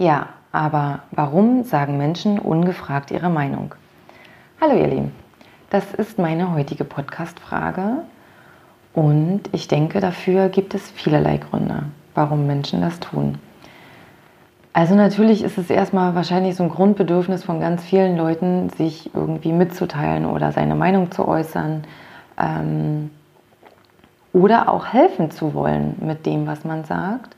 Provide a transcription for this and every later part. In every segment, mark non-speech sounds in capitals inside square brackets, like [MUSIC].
Ja, aber warum sagen Menschen ungefragt ihre Meinung? Hallo ihr Lieben, das ist meine heutige Podcast-Frage und ich denke, dafür gibt es vielerlei Gründe, warum Menschen das tun. Also natürlich ist es erstmal wahrscheinlich so ein Grundbedürfnis von ganz vielen Leuten, sich irgendwie mitzuteilen oder seine Meinung zu äußern ähm, oder auch helfen zu wollen mit dem, was man sagt.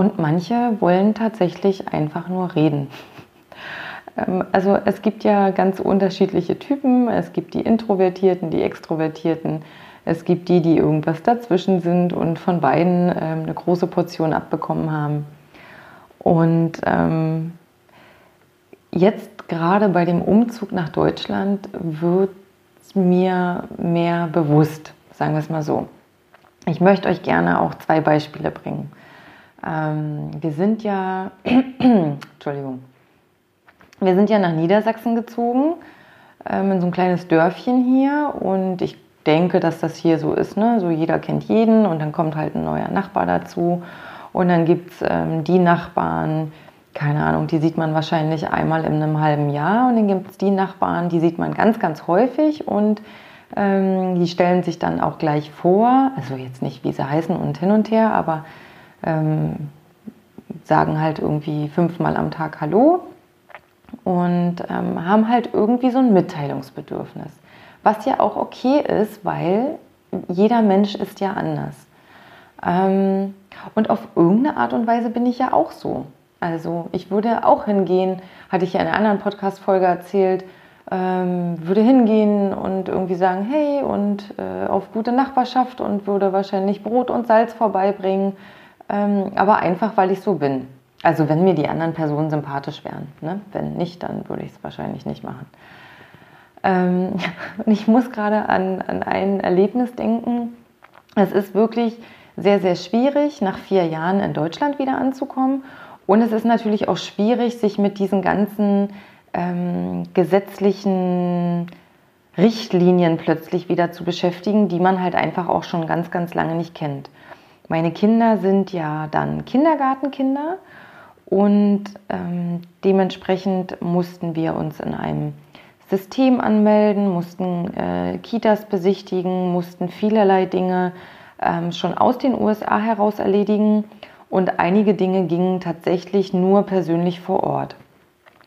Und manche wollen tatsächlich einfach nur reden. Ähm, also es gibt ja ganz unterschiedliche Typen. Es gibt die Introvertierten, die Extrovertierten. Es gibt die, die irgendwas dazwischen sind und von beiden ähm, eine große Portion abbekommen haben. Und ähm, jetzt gerade bei dem Umzug nach Deutschland wird mir mehr bewusst, sagen wir es mal so. Ich möchte euch gerne auch zwei Beispiele bringen. Ähm, wir sind ja, [CLEARS THROAT] Entschuldigung, wir sind ja nach Niedersachsen gezogen, ähm, in so ein kleines Dörfchen hier. Und ich denke, dass das hier so ist, ne? so jeder kennt jeden und dann kommt halt ein neuer Nachbar dazu. Und dann gibt es ähm, die Nachbarn, keine Ahnung, die sieht man wahrscheinlich einmal in einem halben Jahr. Und dann gibt es die Nachbarn, die sieht man ganz, ganz häufig. Und ähm, die stellen sich dann auch gleich vor, also jetzt nicht, wie sie heißen und hin und her, aber ähm, sagen halt irgendwie fünfmal am Tag Hallo und ähm, haben halt irgendwie so ein Mitteilungsbedürfnis. Was ja auch okay ist, weil jeder Mensch ist ja anders. Ähm, und auf irgendeine Art und Weise bin ich ja auch so. Also ich würde auch hingehen, hatte ich ja in einer anderen Podcast-Folge erzählt, ähm, würde hingehen und irgendwie sagen, hey, und äh, auf gute Nachbarschaft und würde wahrscheinlich Brot und Salz vorbeibringen ähm, aber einfach, weil ich so bin. Also wenn mir die anderen Personen sympathisch wären. Ne? Wenn nicht, dann würde ich es wahrscheinlich nicht machen. Ähm, [LAUGHS] und ich muss gerade an, an ein Erlebnis denken. Es ist wirklich sehr, sehr schwierig, nach vier Jahren in Deutschland wieder anzukommen. Und es ist natürlich auch schwierig, sich mit diesen ganzen ähm, gesetzlichen Richtlinien plötzlich wieder zu beschäftigen, die man halt einfach auch schon ganz, ganz lange nicht kennt. Meine Kinder sind ja dann Kindergartenkinder und ähm, dementsprechend mussten wir uns in einem System anmelden, mussten äh, Kitas besichtigen, mussten vielerlei Dinge ähm, schon aus den USA heraus erledigen und einige Dinge gingen tatsächlich nur persönlich vor Ort.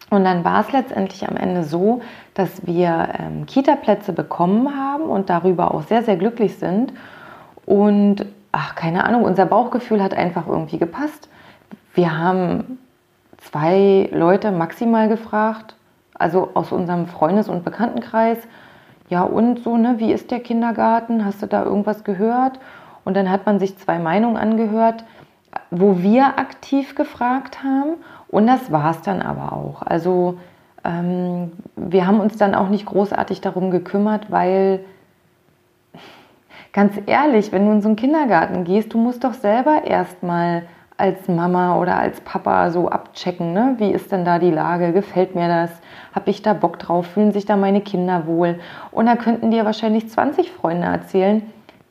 Und dann war es letztendlich am Ende so, dass wir ähm, Kita-Plätze bekommen haben und darüber auch sehr, sehr glücklich sind. Und ach, keine Ahnung, unser Bauchgefühl hat einfach irgendwie gepasst. Wir haben zwei Leute maximal gefragt, also aus unserem Freundes- und Bekanntenkreis. Ja, und so, ne, wie ist der Kindergarten? Hast du da irgendwas gehört? Und dann hat man sich zwei Meinungen angehört, wo wir aktiv gefragt haben. Und das war es dann aber auch. Also ähm, wir haben uns dann auch nicht großartig darum gekümmert, weil ganz ehrlich, wenn du in so einen Kindergarten gehst, du musst doch selber erstmal als Mama oder als Papa so abchecken, ne? wie ist denn da die Lage, gefällt mir das, habe ich da Bock drauf, fühlen sich da meine Kinder wohl. Und da könnten dir wahrscheinlich 20 Freunde erzählen,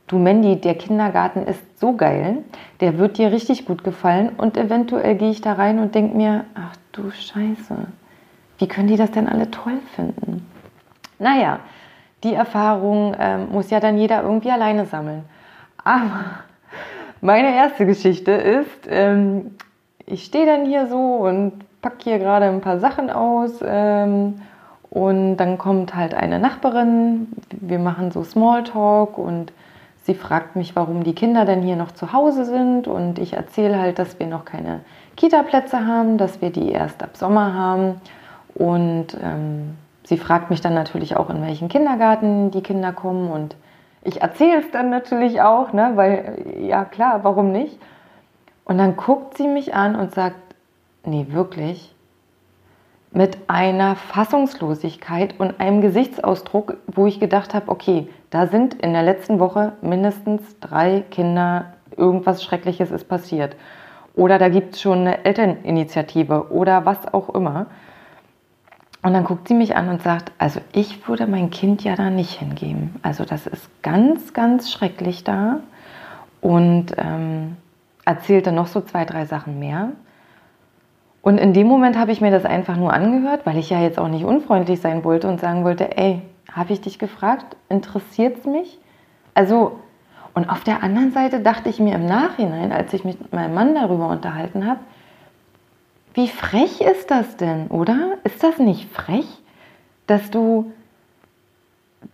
du Mandy, der Kindergarten ist so geil, der wird dir richtig gut gefallen und eventuell gehe ich da rein und denke mir, ach du Scheiße, wie können die das denn alle toll finden? Naja, die Erfahrung ähm, muss ja dann jeder irgendwie alleine sammeln. Aber meine erste Geschichte ist, ähm, ich stehe dann hier so und packe hier gerade ein paar Sachen aus ähm, und dann kommt halt eine Nachbarin, wir machen so Smalltalk und sie fragt mich, warum die Kinder denn hier noch zu Hause sind. Und ich erzähle halt, dass wir noch keine Kita-Plätze haben, dass wir die erst ab Sommer haben. Und ähm, sie fragt mich dann natürlich auch, in welchen Kindergarten die Kinder kommen und ich erzähle es dann natürlich auch, ne, weil ja klar, warum nicht? Und dann guckt sie mich an und sagt, nee, wirklich, mit einer Fassungslosigkeit und einem Gesichtsausdruck, wo ich gedacht habe, okay, da sind in der letzten Woche mindestens drei Kinder, irgendwas Schreckliches ist passiert. Oder da gibt es schon eine Elterninitiative oder was auch immer. Und dann guckt sie mich an und sagt, also ich würde mein Kind ja da nicht hingeben. Also das ist ganz, ganz schrecklich da. Und ähm, erzählte noch so zwei, drei Sachen mehr. Und in dem Moment habe ich mir das einfach nur angehört, weil ich ja jetzt auch nicht unfreundlich sein wollte und sagen wollte, ey, habe ich dich gefragt, interessiert es mich? Also, und auf der anderen Seite dachte ich mir im Nachhinein, als ich mich mit meinem Mann darüber unterhalten habe, wie frech ist das denn, oder? Ist das nicht frech, dass du,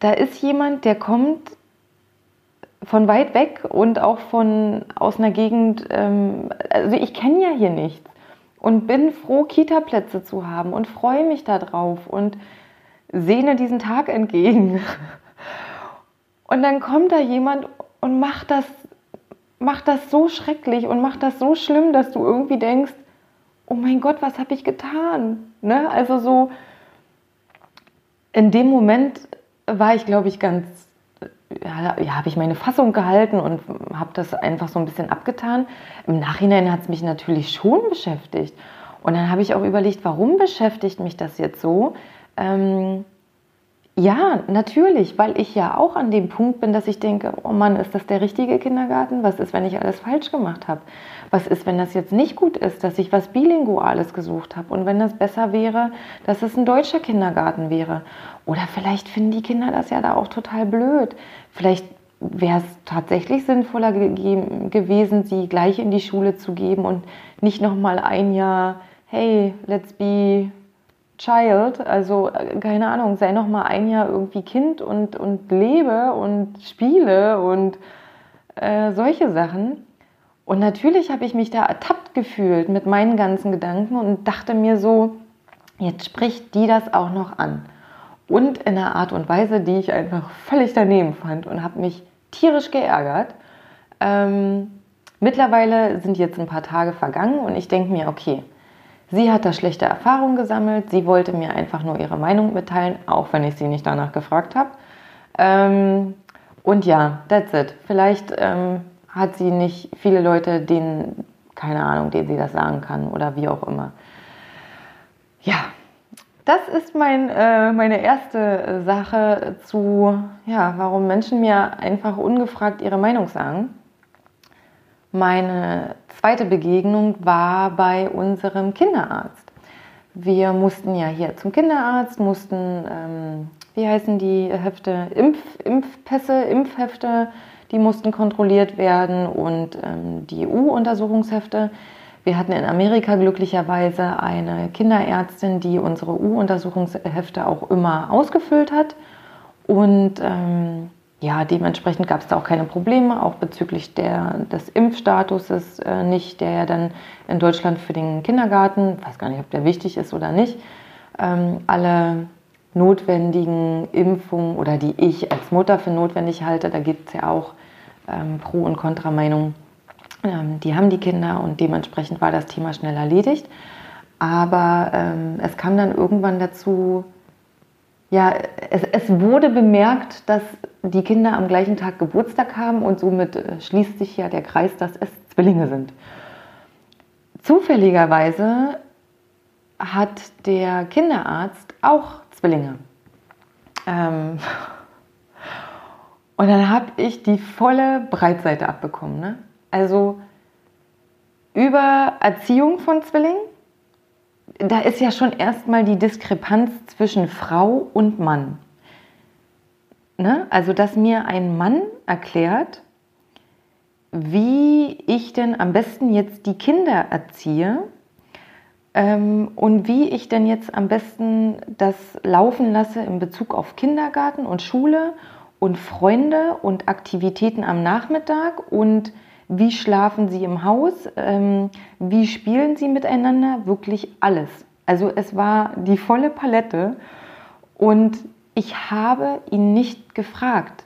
da ist jemand, der kommt von weit weg und auch von aus einer Gegend, ähm, also ich kenne ja hier nichts und bin froh, Kita-Plätze zu haben und freue mich darauf und sehne diesen Tag entgegen. [LAUGHS] Und dann kommt da jemand und macht das, macht das so schrecklich und macht das so schlimm, dass du irgendwie denkst, oh mein Gott, was habe ich getan? Ne? Also so, in dem Moment war ich, glaube ich, ganz, ja, ja habe ich meine Fassung gehalten und habe das einfach so ein bisschen abgetan. Im Nachhinein hat es mich natürlich schon beschäftigt. Und dann habe ich auch überlegt, warum beschäftigt mich das jetzt so? Ähm, ja, natürlich, weil ich ja auch an dem Punkt bin, dass ich denke, oh Mann, ist das der richtige Kindergarten? Was ist, wenn ich alles falsch gemacht habe? Was ist, wenn das jetzt nicht gut ist, dass ich was Bilinguales gesucht habe? Und wenn das besser wäre, dass es ein deutscher Kindergarten wäre? Oder vielleicht finden die Kinder das ja da auch total blöd. Vielleicht wäre es tatsächlich sinnvoller ge gewesen, sie gleich in die Schule zu geben und nicht nochmal ein Jahr, hey, let's be Child, also äh, keine Ahnung, sei noch mal ein Jahr irgendwie Kind und, und lebe und spiele und äh, solche Sachen. Und natürlich habe ich mich da ertappt gefühlt mit meinen ganzen Gedanken und dachte mir so, jetzt spricht die das auch noch an. Und in einer Art und Weise, die ich einfach völlig daneben fand und habe mich tierisch geärgert. Ähm, mittlerweile sind jetzt ein paar Tage vergangen und ich denke mir, okay, Sie hat da schlechte Erfahrungen gesammelt. Sie wollte mir einfach nur ihre Meinung mitteilen, auch wenn ich sie nicht danach gefragt habe. Ähm, und ja, that's it. Vielleicht ähm, hat sie nicht viele Leute, denen, keine Ahnung, denen sie das sagen kann oder wie auch immer. Ja, das ist mein, äh, meine erste Sache zu, ja, warum Menschen mir einfach ungefragt ihre Meinung sagen. Meine zweite Begegnung war bei unserem Kinderarzt. Wir mussten ja hier zum Kinderarzt, mussten, ähm, wie heißen die Hefte, Impf, Impfpässe, Impfhefte, die mussten kontrolliert werden und ähm, die EU-Untersuchungshefte. Wir hatten in Amerika glücklicherweise eine Kinderärztin, die unsere EU-Untersuchungshefte auch immer ausgefüllt hat. Und ähm, ja, dementsprechend gab es da auch keine Probleme, auch bezüglich der, des Impfstatuses äh, nicht, der ja dann in Deutschland für den Kindergarten, weiß gar nicht, ob der wichtig ist oder nicht, ähm, alle notwendigen Impfungen oder die ich als Mutter für notwendig halte, da gibt es ja auch ähm, Pro- und Kontrameinungen, ähm, die haben die Kinder und dementsprechend war das Thema schnell erledigt. Aber ähm, es kam dann irgendwann dazu, ja, es, es, wurde bemerkt, dass die Kinder am gleichen Tag Geburtstag haben und somit äh, schließt sich ja der Kreis, dass es Zwillinge sind. Zufälligerweise hat der Kinderarzt auch Zwillinge. Ähm [LAUGHS] und dann habe ich die volle Breitseite abbekommen. Ne? Also über Erziehung von Zwillingen, da ist ja schon erstmal die Diskrepanz zwischen Frau und Mann. Ne? Also, dass mir ein Mann erklärt, wie ich denn am besten jetzt die Kinder erziehe ähm, und wie ich denn jetzt am besten das laufen lasse in Bezug auf Kindergarten und Schule und Freunde und Aktivitäten am Nachmittag und wie schlafen sie im Haus, ähm, wie spielen sie miteinander, wirklich alles. Also es war die volle Palette und ich habe ihn nicht gefragt.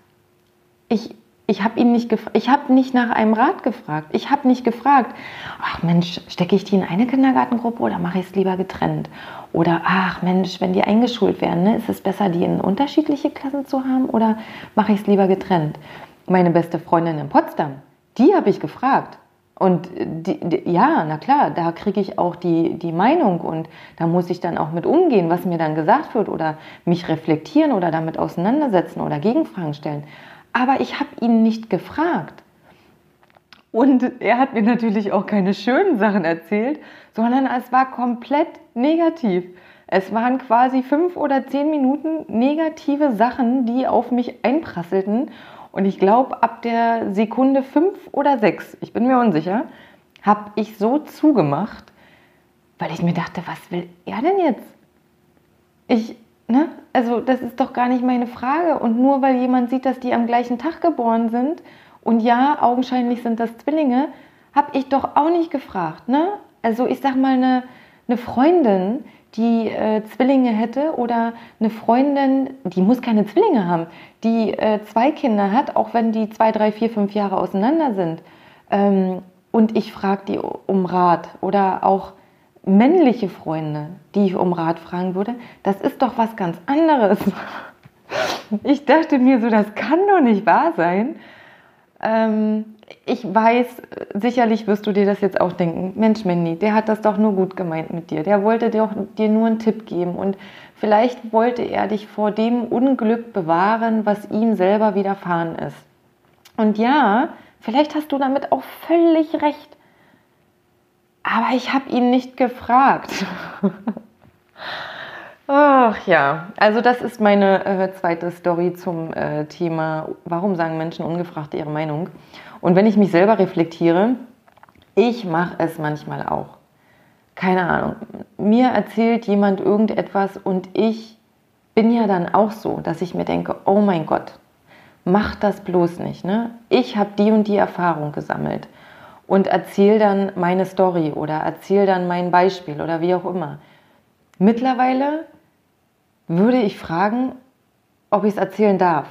Ich, Ich habe ihn nicht gefragt. Ich habe nicht nach einem Rat gefragt. Ich habe nicht gefragt, ach Mensch, stecke ich die in eine Kindergartengruppe oder mache ich es lieber getrennt? Oder ach Mensch, wenn die eingeschult werden, ne, ist es besser, die in unterschiedliche Klassen zu haben oder mache ich es lieber getrennt? Meine beste Freundin in Potsdam, die habe ich gefragt. Und die, die, ja, na klar, da kriege ich auch die, die Meinung und da muss ich dann auch mit umgehen, was mir dann gesagt wird oder mich reflektieren oder damit auseinandersetzen oder Gegenfragen stellen. Aber ich habe ihn nicht gefragt. Und er hat mir natürlich auch keine schönen Sachen erzählt, sondern es war komplett negativ. Es waren quasi fünf oder zehn Minuten negative Sachen, die auf mich einprasselten und ich glaube, ab der Sekunde fünf oder sechs, ich bin mir unsicher, habe ich so zugemacht, weil ich mir dachte, was will er denn jetzt? Ich, ne? Also, das ist doch gar nicht meine Frage. Und nur weil jemand sieht, dass die am gleichen Tag geboren sind und ja, augenscheinlich sind das Zwillinge, habe ich doch auch nicht gefragt, ne? Also, ich sag mal, eine, eine Freundin, die äh, Zwillinge hätte oder eine Freundin, die muss keine Zwillinge haben, die äh, zwei Kinder hat, auch wenn die zwei, drei, vier, fünf Jahre auseinander sind. Ähm, und ich frage die um Rat oder auch männliche Freunde, die ich um Rat fragen würde, das ist doch was ganz anderes. [LAUGHS] Ich dachte mir so, das kann doch nicht wahr sein. Ähm, ich weiß, sicherlich wirst du dir das jetzt auch denken, Mensch, Mandy, der hat das doch nur gut gemeint mit dir. Der wollte dir, dir nur einen Tipp geben und vielleicht wollte er dich vor dem Unglück bewahren, was ihm selber widerfahren ist. Und ja, vielleicht hast du damit auch völlig recht. Aber ich habe ihn nicht gefragt. [LAUGHS] Ach ja, also das ist meine äh, zweite Story zum äh, Thema, warum sagen Menschen ungefragt ihre Meinung? Und wenn ich mich selber reflektiere, ich mache es manchmal auch. Keine Ahnung. Mir erzählt jemand irgendetwas und ich bin ja dann auch so, dass ich mir denke, oh mein Gott, mach das bloß nicht. Ne? Ich habe die und die Erfahrung gesammelt und erzähle dann meine Story oder erzähle dann mein Beispiel oder wie auch immer. Mittlerweile würde ich fragen, ob ich es erzählen darf,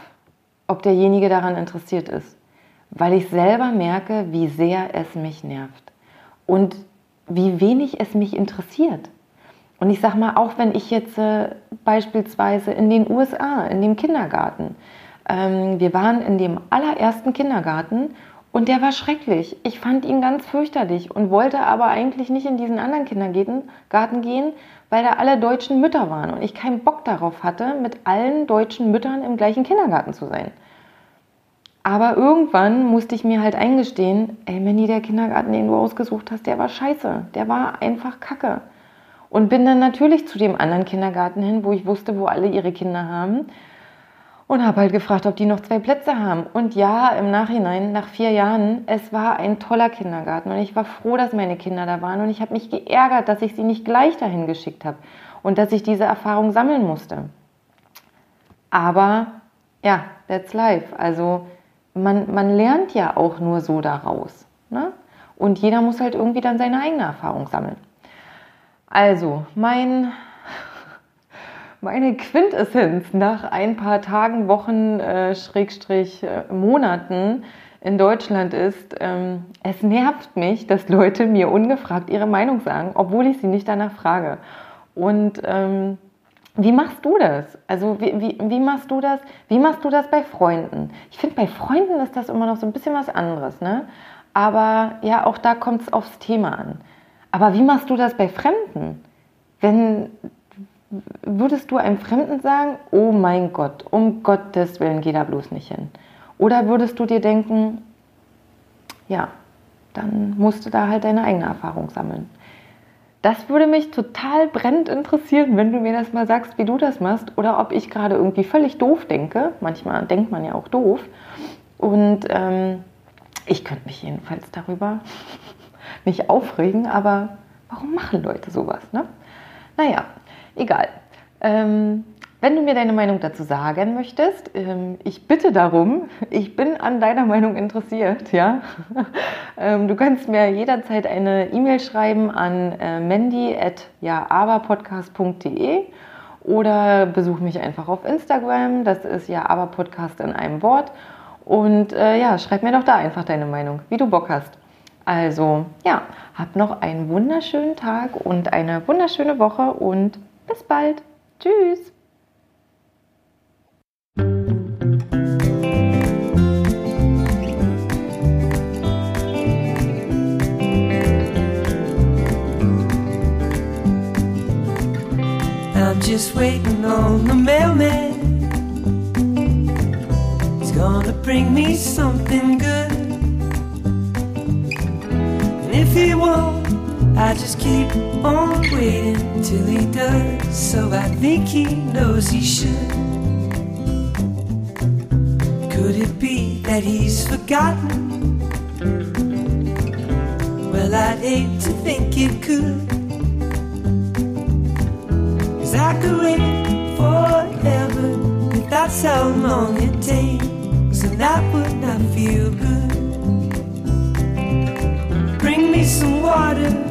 ob derjenige daran interessiert ist weil ich selber merke, wie sehr es mich nervt und wie wenig es mich interessiert. Und ich sage mal, auch wenn ich jetzt äh, beispielsweise in den USA, in dem Kindergarten, ähm, wir waren in dem allerersten Kindergarten und der war schrecklich. Ich fand ihn ganz fürchterlich und wollte aber eigentlich nicht in diesen anderen Kindergarten gehen, weil da alle deutschen Mütter waren und ich keinen Bock darauf hatte, mit allen deutschen Müttern im gleichen Kindergarten zu sein. Aber irgendwann musste ich mir halt eingestehen, ey Manny, der Kindergarten, den du ausgesucht hast, der war scheiße. Der war einfach kacke. Und bin dann natürlich zu dem anderen Kindergarten hin, wo ich wusste, wo alle ihre Kinder haben. Und habe halt gefragt, ob die noch zwei Plätze haben. Und ja, im Nachhinein, nach vier Jahren, es war ein toller Kindergarten. Und ich war froh, dass meine Kinder da waren. Und ich habe mich geärgert, dass ich sie nicht gleich dahin geschickt habe. Und dass ich diese Erfahrung sammeln musste. Aber ja, that's life. Also man, man lernt ja auch nur so daraus. Ne? Und jeder muss halt irgendwie dann seine eigene Erfahrung sammeln. Also, mein, meine Quintessenz nach ein paar Tagen, Wochen, äh, Schrägstrich, äh, Monaten in Deutschland ist, ähm, es nervt mich, dass Leute mir ungefragt ihre Meinung sagen, obwohl ich sie nicht danach frage. Und ähm, wie machst du das? Also wie, wie, wie, machst du das? Wie machst du das bei Freunden? Ich finde, bei Freunden ist das immer noch so ein bisschen was anderes, ne? Aber ja, auch da kommt es aufs Thema an. Aber wie machst du das bei Fremden? Wenn würdest du einem Fremden sagen, oh mein Gott, um Gottes Willen geh da bloß nicht hin? Oder würdest du dir denken, ja, dann musst du da halt deine eigene Erfahrung sammeln. Das würde mich total brennend interessieren, wenn du mir das mal sagst, wie du das machst oder ob ich gerade irgendwie völlig doof denke. Manchmal denkt man ja auch doof. Und ähm, ich könnte mich jedenfalls darüber [LAUGHS] nicht aufregen, aber warum machen Leute sowas? Ne? Naja, egal. Ähm, wenn du mir deine Meinung dazu sagen möchtest, ähm, ich bitte darum, ich bin an deiner Meinung interessiert, ja. [LAUGHS] Ähm, du kannst mir jederzeit eine E-Mail schreiben an äh, mandy.jaaberpodcast.de oder besuch mich einfach auf Instagram, das ist ja aber Podcast in einem Wort. Und äh, ja, schreib mir doch da einfach deine Meinung, wie du Bock hast. Also ja, hab noch einen wunderschönen Tag und eine wunderschöne Woche und bis bald. Tschüss. I'm just waiting on the mailman. He's gonna bring me something good. And if he won't, I just keep on waiting till he does. So I think he knows he should. Could it be that he's forgotten? Well, I'd hate to think it could. Cause I could wait forever if that's how long it takes, and that would not feel good. Bring me some water,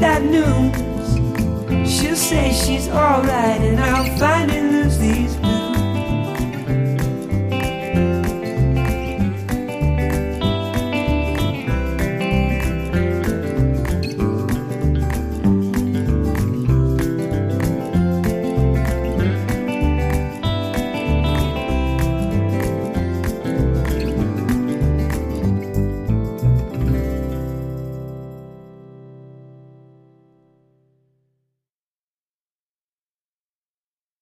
that news. She'll say she's alright, and I'll these blues.